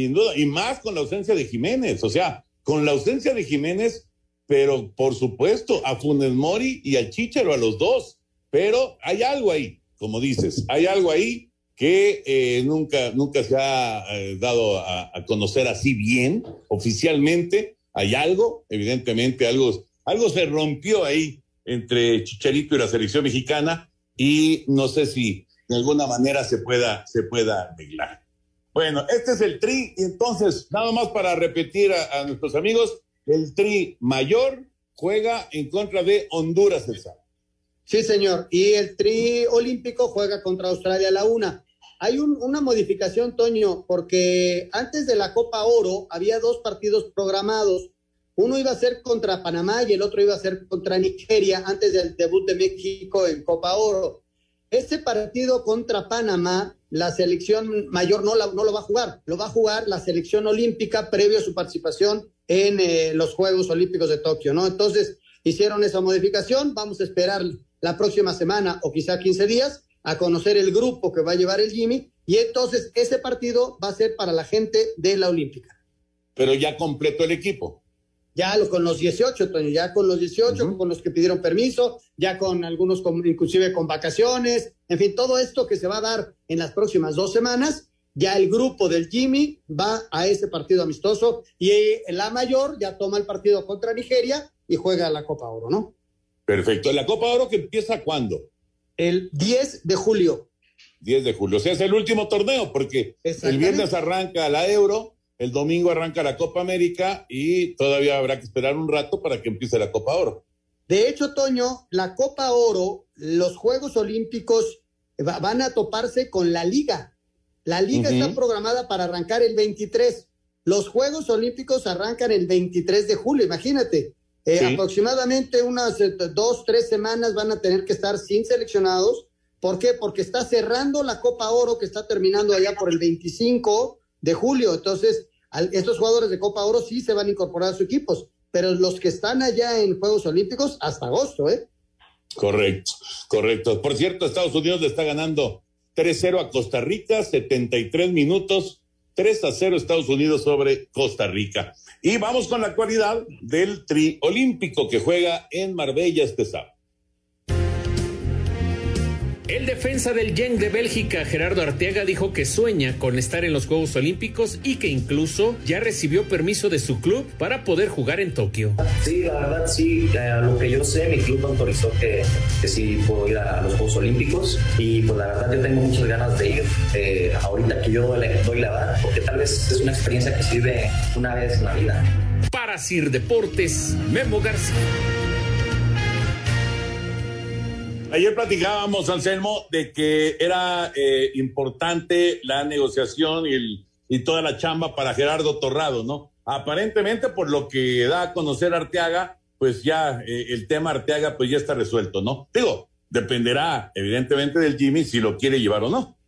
sin duda, y más con la ausencia de Jiménez, o sea, con la ausencia de Jiménez, pero por supuesto, a Funes Mori y al Chicharo, a los dos, pero hay algo ahí, como dices, hay algo ahí que eh, nunca, nunca se ha eh, dado a, a, conocer así bien, oficialmente, hay algo, evidentemente, algo, algo se rompió ahí entre Chicharito y la selección mexicana, y no sé si de alguna manera se pueda, se pueda arreglar. Bueno, este es el tri, y entonces, nada más para repetir a, nuestros amigos, el tri mayor juega en contra de Honduras el. Sí, señor. Y el tri olímpico juega contra Australia a la una. Hay un, una modificación, Toño, porque antes de la Copa Oro había dos partidos programados. Uno iba a ser contra Panamá y el otro iba a ser contra Nigeria antes del debut de México en Copa Oro. Este partido contra Panamá, la selección mayor no, la, lo va a jugar, lo va a jugar la selección olímpica previo a su participación en eh, los Juegos Olímpicos de Tokio, ¿no? Entonces hicieron esa modificación, vamos a esperar la próxima semana o quizá 15 días a conocer el grupo que va a llevar el Jimmy y entonces ese partido va a ser para la gente de la Olímpica. Pero ya completó el equipo. Ya lo, con los 18, Toño, ya con los 18, uh -huh. con los que pidieron permiso, ya con algunos con, inclusive con vacaciones, en fin, todo esto que se va a dar en las próximas dos semanas, ya el grupo del Jimmy va a ese partido amistoso y la mayor ya toma el partido contra Nigeria y juega la Copa Oro, ¿no? Perfecto. ¿La Copa Oro que empieza cuándo? El 10 de julio. 10 de julio. O sea, es el último torneo, porque el viernes arranca la Euro, el domingo arranca la Copa América y todavía habrá que esperar un rato para que empiece la Copa Oro. De hecho, Toño, la Copa Oro, los Juegos Olímpicos van a toparse con la Liga. La Liga uh -huh. está programada para arrancar el 23. Los Juegos Olímpicos arrancan el 23 de julio, imagínate. Eh, sí. Aproximadamente unas eh, dos, tres semanas van a tener que estar sin seleccionados. ¿Por qué? Porque está cerrando la Copa Oro que está terminando allá por el 25 de julio. Entonces, estos jugadores de Copa Oro sí se van a incorporar a sus equipos, pero los que están allá en Juegos Olímpicos hasta agosto, ¿eh? Correcto, correcto. Por cierto, Estados Unidos le está ganando 3-0 a Costa Rica, 73 minutos, 3 a 0 Estados Unidos sobre Costa Rica. Y vamos con la actualidad del tri olímpico que juega en Marbella este sábado. El defensa del Genk de Bélgica, Gerardo Arteaga, dijo que sueña con estar en los Juegos Olímpicos y que incluso ya recibió permiso de su club para poder jugar en Tokio. Sí, la verdad sí, a lo que yo sé, mi club autorizó que, que sí puedo ir a, los Juegos Olímpicos y pues la verdad yo tengo muchas ganas de ir eh, ahorita que yo doy la, doy la edad, porque tal vez es una experiencia que sirve una vez en la vida. Para Sir Deportes, Memo García. Ayer platicábamos, Anselmo, de que era eh, importante la negociación y, el, y, toda la chamba para Gerardo Torrado, ¿no? Aparentemente, por lo que da a conocer Arteaga, pues ya eh, el tema Arteaga pues ya está resuelto, ¿no? Digo, dependerá evidentemente del Jimmy si lo quiere llevar o no.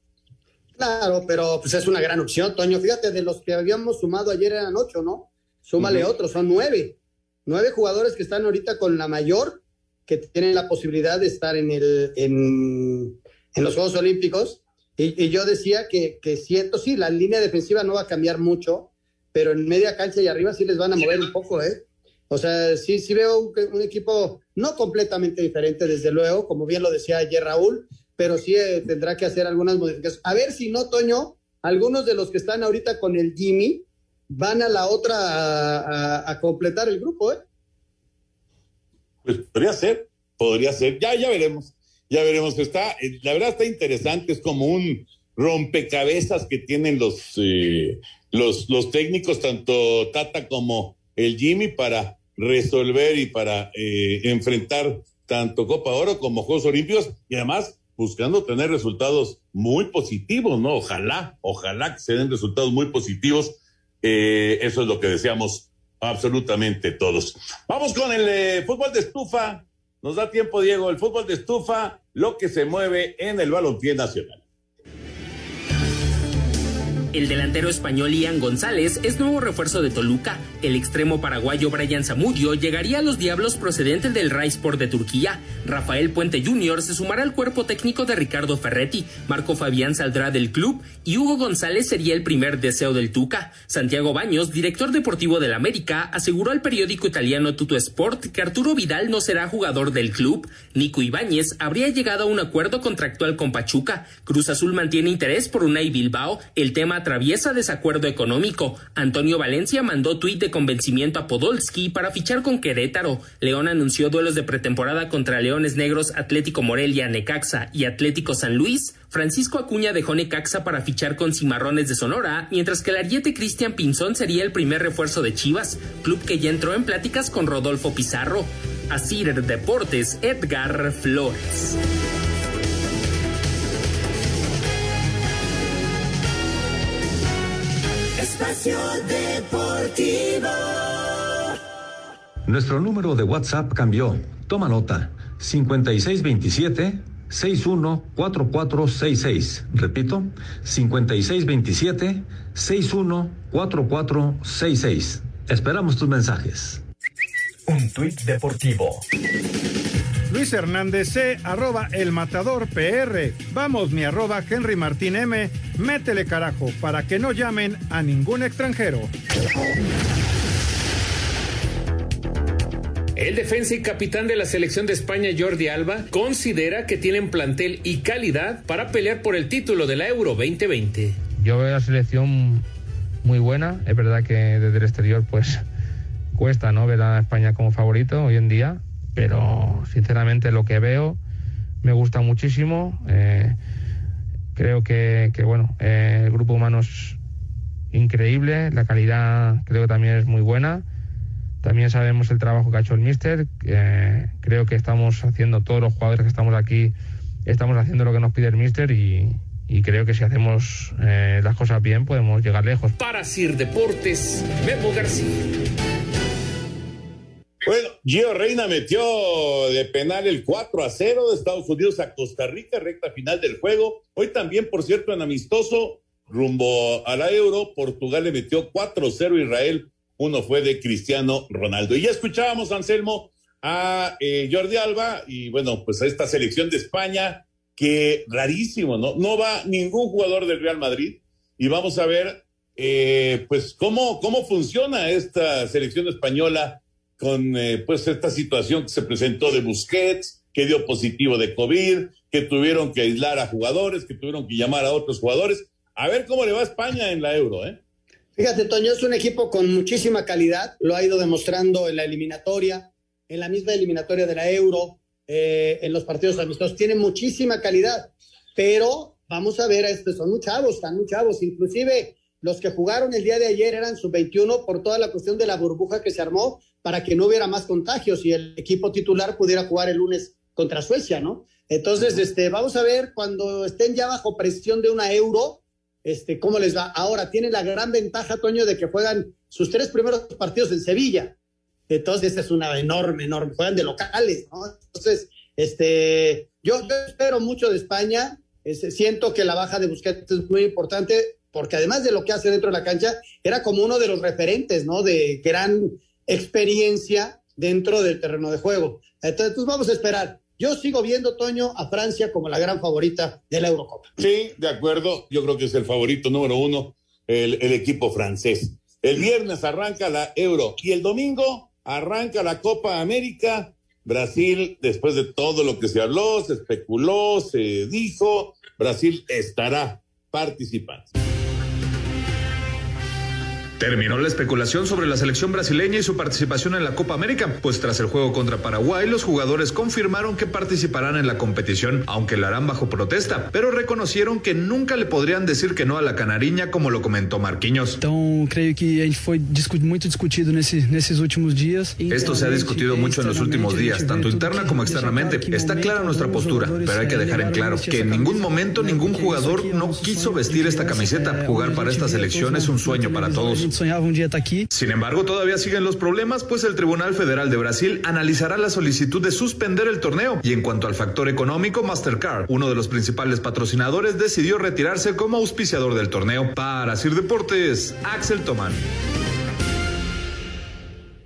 Claro, pero pues es una gran opción, Toño. Fíjate, de los que habíamos sumado ayer eran ocho, ¿no? Súmale uh -huh. otros, son nueve. Nueve jugadores que están ahorita con la mayor que tienen la posibilidad de estar en, el, en, los Juegos Olímpicos. Y, yo decía que, que sí, la línea defensiva no va a cambiar mucho, pero en media cancha y arriba sí les van a mover un poco, ¿eh? O sea, sí, sí veo un, equipo no completamente diferente, desde luego, como bien lo decía ayer Raúl, pero sí eh, tendrá que hacer algunas modificaciones. A ver si no, Toño, algunos de los que están ahorita con el Jimmy van a la otra a, a, a completar el grupo, ¿eh? Pues podría ser, podría ser. Ya, ya veremos, ya veremos. Está, la verdad está interesante, es como un rompecabezas que tienen los, eh, los, los técnicos, tanto Tata como el Jimmy, para resolver y para eh, enfrentar tanto Copa Oro como Juegos Olímpicos y además buscando tener resultados muy positivos, ¿no? Ojalá, ojalá que se den resultados muy positivos. Eh, eso es lo que deseamos absolutamente todos. Vamos con el eh, fútbol de estufa. Nos da tiempo, Diego, el fútbol de estufa, lo que se mueve en el balompié nacional. El delantero español Ian González es nuevo refuerzo de Toluca. El extremo paraguayo Brian Zamudio llegaría a los Diablos procedente del Raispor de Turquía. Rafael Puente Jr. se sumará al cuerpo técnico de Ricardo Ferretti. Marco Fabián saldrá del club y Hugo González sería el primer deseo del Tuca. Santiago Baños, director deportivo del América, aseguró al periódico italiano Tuto Sport que Arturo Vidal no será jugador del club. Nico Ibáñez habría llegado a un acuerdo contractual con Pachuca. Cruz Azul mantiene interés por Unai Bilbao. El tema atraviesa desacuerdo económico. Antonio Valencia mandó tuit de convencimiento a Podolski para fichar con Querétaro. León anunció duelos de pretemporada contra Leones Negros, Atlético Morelia, Necaxa y Atlético San Luis. Francisco Acuña dejó Necaxa para fichar con Cimarrones de Sonora, mientras que el ariete Cristian Pinzón sería el primer refuerzo de Chivas, club que ya entró en pláticas con Rodolfo Pizarro. Asir Deportes, Edgar Flores. Espacio Deportivo. Nuestro número de WhatsApp cambió. Toma nota. 5627 614466. Repito, 5627 614466. Esperamos tus mensajes. Un tuit deportivo. Luis Hernández C, arroba el matador PR. Vamos, mi arroba Henry Martín M. Métele carajo para que no llamen a ningún extranjero. El defensa y capitán de la selección de España, Jordi Alba, considera que tienen plantel y calidad para pelear por el título de la Euro 2020. Yo veo la selección muy buena. Es verdad que desde el exterior, pues cuesta no ver a España como favorito hoy en día, pero sinceramente lo que veo me gusta muchísimo. Eh, creo que, que bueno, eh, el grupo humano es increíble, la calidad creo que también es muy buena. También sabemos el trabajo que ha hecho el Mister. Eh, creo que estamos haciendo, todos los jugadores que estamos aquí, estamos haciendo lo que nos pide el Mister y, y creo que si hacemos eh, las cosas bien podemos llegar lejos. Para Sir Deportes, Memo García. Gio Reina metió de penal el 4 a 0 de Estados Unidos a Costa Rica, recta final del juego. Hoy también, por cierto, en amistoso, rumbo a la Euro, Portugal le metió 4 a 0 a Israel. Uno fue de Cristiano Ronaldo. Y ya escuchábamos, Anselmo, a eh, Jordi Alba y bueno, pues a esta selección de España, que rarísimo, ¿no? No va ningún jugador del Real Madrid. Y vamos a ver, eh, pues, cómo, cómo funciona esta selección española con eh, pues esta situación que se presentó de Busquets, que dio positivo de COVID, que tuvieron que aislar a jugadores, que tuvieron que llamar a otros jugadores. A ver cómo le va a España en la Euro, ¿eh? Fíjate, Toño, es un equipo con muchísima calidad, lo ha ido demostrando en la eliminatoria, en la misma eliminatoria de la Euro, eh, en los partidos amistosos, tiene muchísima calidad, pero vamos a ver, estos son muy chavos, están muy chavos, inclusive los que jugaron el día de ayer eran sub-21 por toda la cuestión de la burbuja que se armó para que no hubiera más contagios y el equipo titular pudiera jugar el lunes contra Suecia, ¿no? Entonces, este, vamos a ver cuando estén ya bajo presión de una euro, este, cómo les va. Ahora, tienen la gran ventaja, Toño, de que juegan sus tres primeros partidos en Sevilla. Entonces, es una enorme, enorme. Juegan de locales, ¿no? Entonces, este, yo, yo espero mucho de España. Este, siento que la baja de Busquets es muy importante porque además de lo que hace dentro de la cancha, era como uno de los referentes, ¿no? De gran experiencia dentro del terreno de juego. Entonces, pues vamos a esperar. Yo sigo viendo, Toño, a Francia como la gran favorita de la Eurocopa. Sí, de acuerdo. Yo creo que es el favorito número uno, el, el equipo francés. El viernes arranca la Euro y el domingo arranca la Copa América. Brasil, después de todo lo que se habló, se especuló, se dijo, Brasil estará participando. Terminó la especulación sobre la selección brasileña y su participación en la Copa América, pues tras el juego contra Paraguay, los jugadores confirmaron que participarán en la competición, aunque lo harán bajo protesta, pero reconocieron que nunca le podrían decir que no a la canariña, como lo comentó Marquinhos. Então, creio que a gente discu muito discutido nesse, nesses últimos dias. Esto se ha discutido mucho en los últimos días, tanto interna como externamente. Está clara nuestra postura, pero hay que dejar en claro que en ningún momento ningún jugador no quiso vestir esta camiseta. Jugar para esta selección es un sueño para todos. Sin embargo, todavía siguen los problemas, pues el Tribunal Federal de Brasil analizará la solicitud de suspender el torneo. Y en cuanto al factor económico, Mastercard, uno de los principales patrocinadores, decidió retirarse como auspiciador del torneo. Para Sir Deportes, Axel Tomán.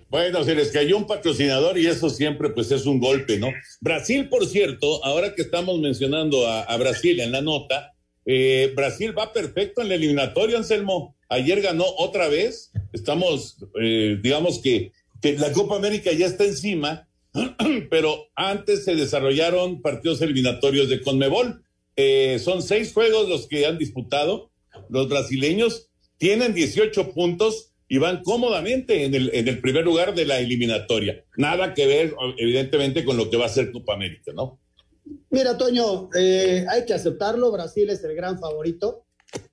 Bueno, se les cayó un patrocinador y eso siempre pues es un golpe, ¿no? Brasil, por cierto, ahora que estamos mencionando a, a Brasil en la nota, eh, Brasil va perfecto en la eliminatoria, Anselmo. Ayer ganó otra vez. Estamos, eh, digamos que, que la Copa América ya está encima, pero antes se desarrollaron partidos eliminatorios de Conmebol. Eh, son seis juegos los que han disputado. Los brasileños tienen 18 puntos y van cómodamente en el, en el primer lugar de la eliminatoria. Nada que ver, evidentemente, con lo que va a ser Copa América, ¿no? Mira, Toño, eh, hay que aceptarlo. Brasil es el gran favorito.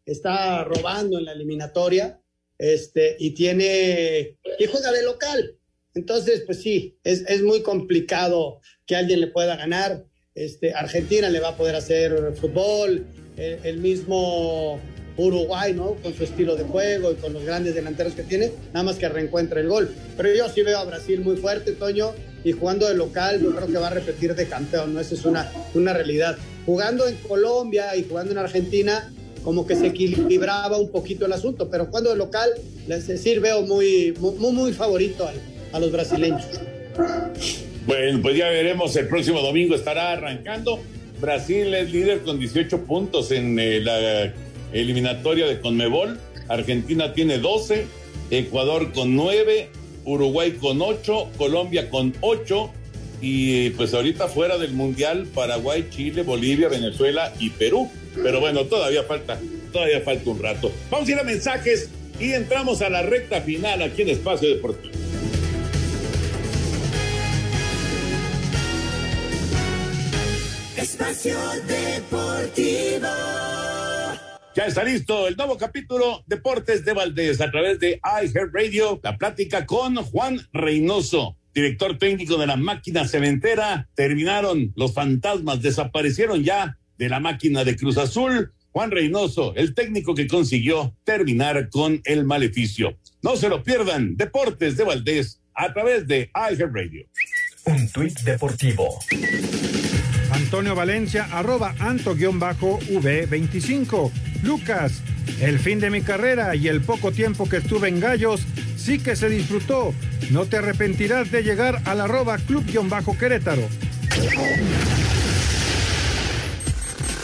Está robando en la eliminatoria este, y tiene. y juega de local. Entonces, pues sí, es, es muy complicado que alguien le pueda ganar. Este, Argentina le va a poder hacer fútbol, el, el mismo Uruguay, ¿no? Con su estilo de juego y con los grandes delanteros que tiene, nada más que reencuentre el gol. Pero yo sí veo a Brasil muy fuerte, Toño, y jugando de local, yo creo que va a repetir de campeón, ¿no? Esa es una, una realidad. Jugando en Colombia y jugando en Argentina, como que se equilibraba un poquito el asunto, pero jugando de local, les decir, veo muy, muy, muy favorito a, a los brasileños. Bueno, pues ya veremos, el próximo domingo estará arrancando. Brasil es líder con 18 puntos en eh, la eliminatoria de Conmebol. Argentina tiene 12, Ecuador con 9, Uruguay con 8, Colombia con 8 y pues ahorita fuera del Mundial Paraguay, Chile, Bolivia, Venezuela y Perú. Pero bueno, todavía falta, todavía falta un rato. Vamos a ir a mensajes y entramos a la recta final aquí en Espacio Deportivo. Espacio Deportivo. Ya está listo el nuevo capítulo Deportes de Valdés a través de iHeartRadio. La plática con Juan Reynoso, director técnico de la máquina cementera. Terminaron los fantasmas, desaparecieron ya de la máquina de Cruz Azul. Juan Reynoso, el técnico que consiguió terminar con el maleficio. No se lo pierdan, Deportes de Valdés a través de iHeartRadio. Un tuit deportivo. Antonio Valencia, arroba anto-v25. Lucas, el fin de mi carrera y el poco tiempo que estuve en Gallos, sí que se disfrutó. No te arrepentirás de llegar al arroba club-querétaro.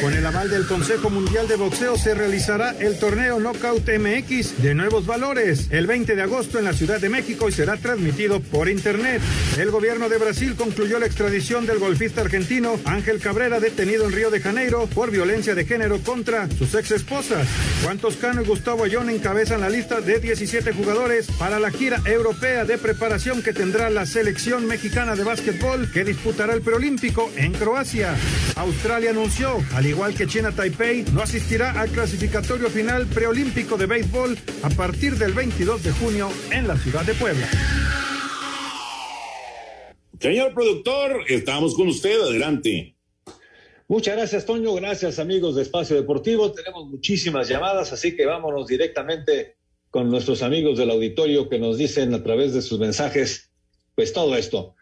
Con el aval del Consejo Mundial de Boxeo se realizará el torneo Knockout MX de nuevos valores el 20 de agosto en la Ciudad de México y será transmitido por internet. El gobierno de Brasil concluyó la extradición del golfista argentino Ángel Cabrera detenido en Río de Janeiro por violencia de género contra sus ex esposas. Juan Toscano y Gustavo Ayón encabezan la lista de 17 jugadores para la gira europea de preparación que tendrá la selección mexicana de básquetbol que disputará el preolímpico en Croacia. Australia anunció, igual que China Taipei, no asistirá al clasificatorio final preolímpico de béisbol a partir del 22 de junio en la ciudad de Puebla. Señor productor, estamos con usted, adelante. Muchas gracias, Toño. Gracias, amigos de Espacio Deportivo. Tenemos muchísimas llamadas, así que vámonos directamente con nuestros amigos del auditorio que nos dicen a través de sus mensajes, pues todo esto.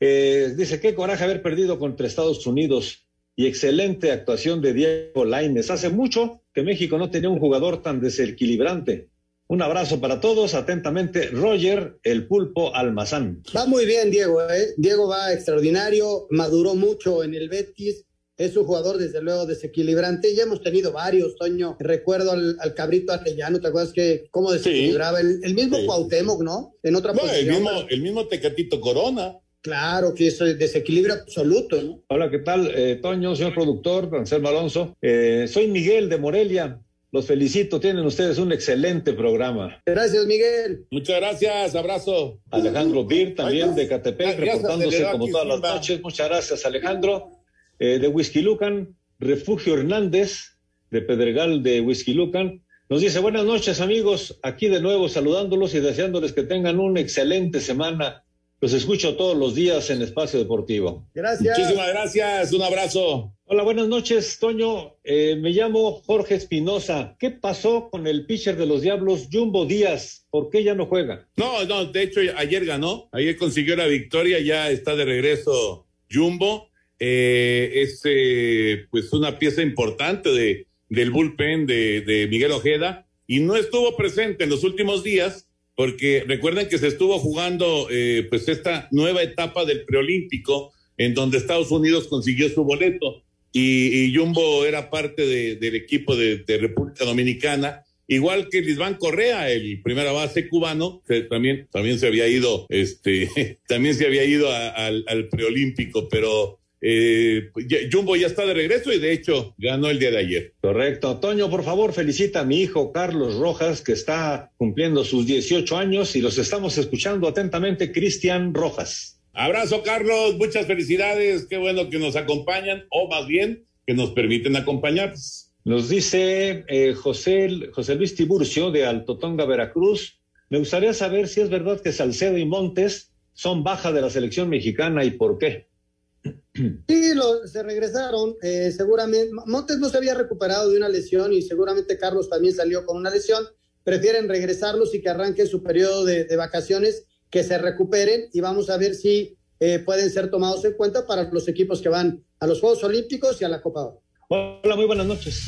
Eh, dice, qué coraje haber perdido contra Estados Unidos y excelente actuación de Diego Lainez. Hace mucho que México no tenía un jugador tan desequilibrante. Un abrazo para todos. Atentamente, Roger, el pulpo Almazán. Va muy bien, Diego. ¿eh? Diego va extraordinario, maduró mucho en el Betis. Es un jugador, desde luego, desequilibrante. Ya hemos tenido varios, Toño. Recuerdo al, al Cabrito Arellano, ¿te acuerdas que cómo desequilibraba? El, el, mismo Sí. Cuauhtémoc, ¿no? En otra No, el posición. mismo, el mismo Tecatito Corona. Claro que eso es desequilibrio absoluto, ¿no? Hola, ¿qué tal? Eh, Toño, señor productor, Anselmo Alonso. Eh, soy Miguel de Morelia. Los felicito, tienen ustedes un excelente programa. Gracias, Miguel. Muchas gracias, abrazo. Alejandro Bir, también de Catepec, reportándose como todas las noches. Muchas gracias, Alejandro. Eh, de Whisky Lucan, Refugio Hernández, de Pedregal de Whisky Lucan. Nos dice, buenas noches amigos, aquí de nuevo saludándolos y deseándoles que tengan una excelente semana. Los escucho todos los días en Espacio Deportivo. Gracias. Muchísimas gracias, un abrazo. Hola, buenas noches, Toño. Eh, me llamo Jorge Espinosa. ¿Qué pasó con el pitcher de los Diablos, Jumbo Díaz? ¿Por qué ya no juega? No, no, de hecho ayer ganó, ayer consiguió la victoria, ya está de regreso Jumbo. Eh, es eh, pues una pieza importante de, del bullpen de, de Miguel Ojeda y no estuvo presente en los últimos días porque recuerden que se estuvo jugando eh, pues esta nueva etapa del preolímpico en donde Estados Unidos consiguió su boleto y, y Jumbo era parte de, del equipo de, República Dominicana, igual que Lisbán Correa, el primera base cubano, que también, también se había ido, este, también se había ido al preolímpico, pero eh, Jumbo ya está de regreso y de hecho ganó el día de ayer. Correcto. Toño, por favor, felicita a mi hijo Carlos Rojas, que está cumpliendo sus 18 años y los estamos escuchando atentamente, Cristian Rojas. Abrazo, Carlos, muchas felicidades, qué bueno que nos acompañan, o más bien, que nos permiten acompañarnos. Nos dice eh, José, José Luis Tiburcio de Altotonga, Veracruz. Me gustaría saber si es verdad que Salcedo y Montes son baja de la selección mexicana y por qué. Sí, lo, se regresaron. Eh, seguramente, Montes no se había recuperado de una lesión y seguramente Carlos también salió con una lesión. Prefieren regresarlos y que arranque su periodo de, de vacaciones, que se recuperen y vamos a ver si eh, pueden ser tomados en cuenta para los equipos que van a los Juegos Olímpicos y a la Copa Oro. Hola, muy buenas noches.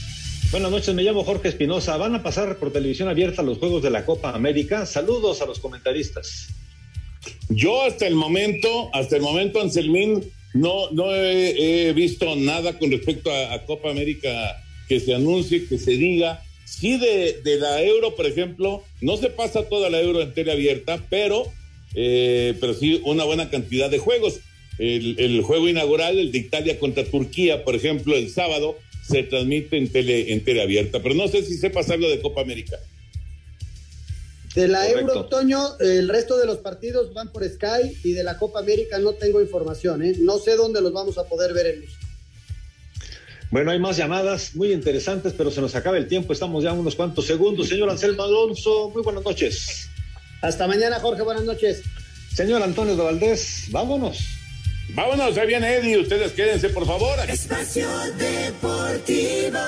Buenas noches, me llamo Jorge Espinosa. ¿Van a pasar por televisión abierta los Juegos de la Copa América? Saludos a los comentaristas. Yo hasta el momento, hasta el momento, Anselmín, no, no he, visto nada con respecto a, Copa América que se anuncie, que se diga. Sí, de, la Euro, por ejemplo, no se pasa toda la Euro en tele abierta, pero, eh, pero sí una buena cantidad de juegos. El, juego inaugural, el de Italia contra Turquía, por ejemplo, el sábado, se transmite en tele, en tele abierta, pero no sé si se pasa lo de Copa América. De la Correcto. Euro Otoño, el resto de los partidos van por Sky y de la Copa América no tengo información, ¿eh? no sé dónde los vamos a poder ver en México. Bueno, hay más llamadas muy interesantes, pero se nos acaba el tiempo, estamos ya unos cuantos segundos. Señor Anselmo Alonso, muy buenas noches. Hasta mañana, Jorge, buenas noches. Señor Antonio de Valdés, vámonos. Vámonos, ahí viene Eddie, ustedes quédense, por favor. Espacio Deportivo.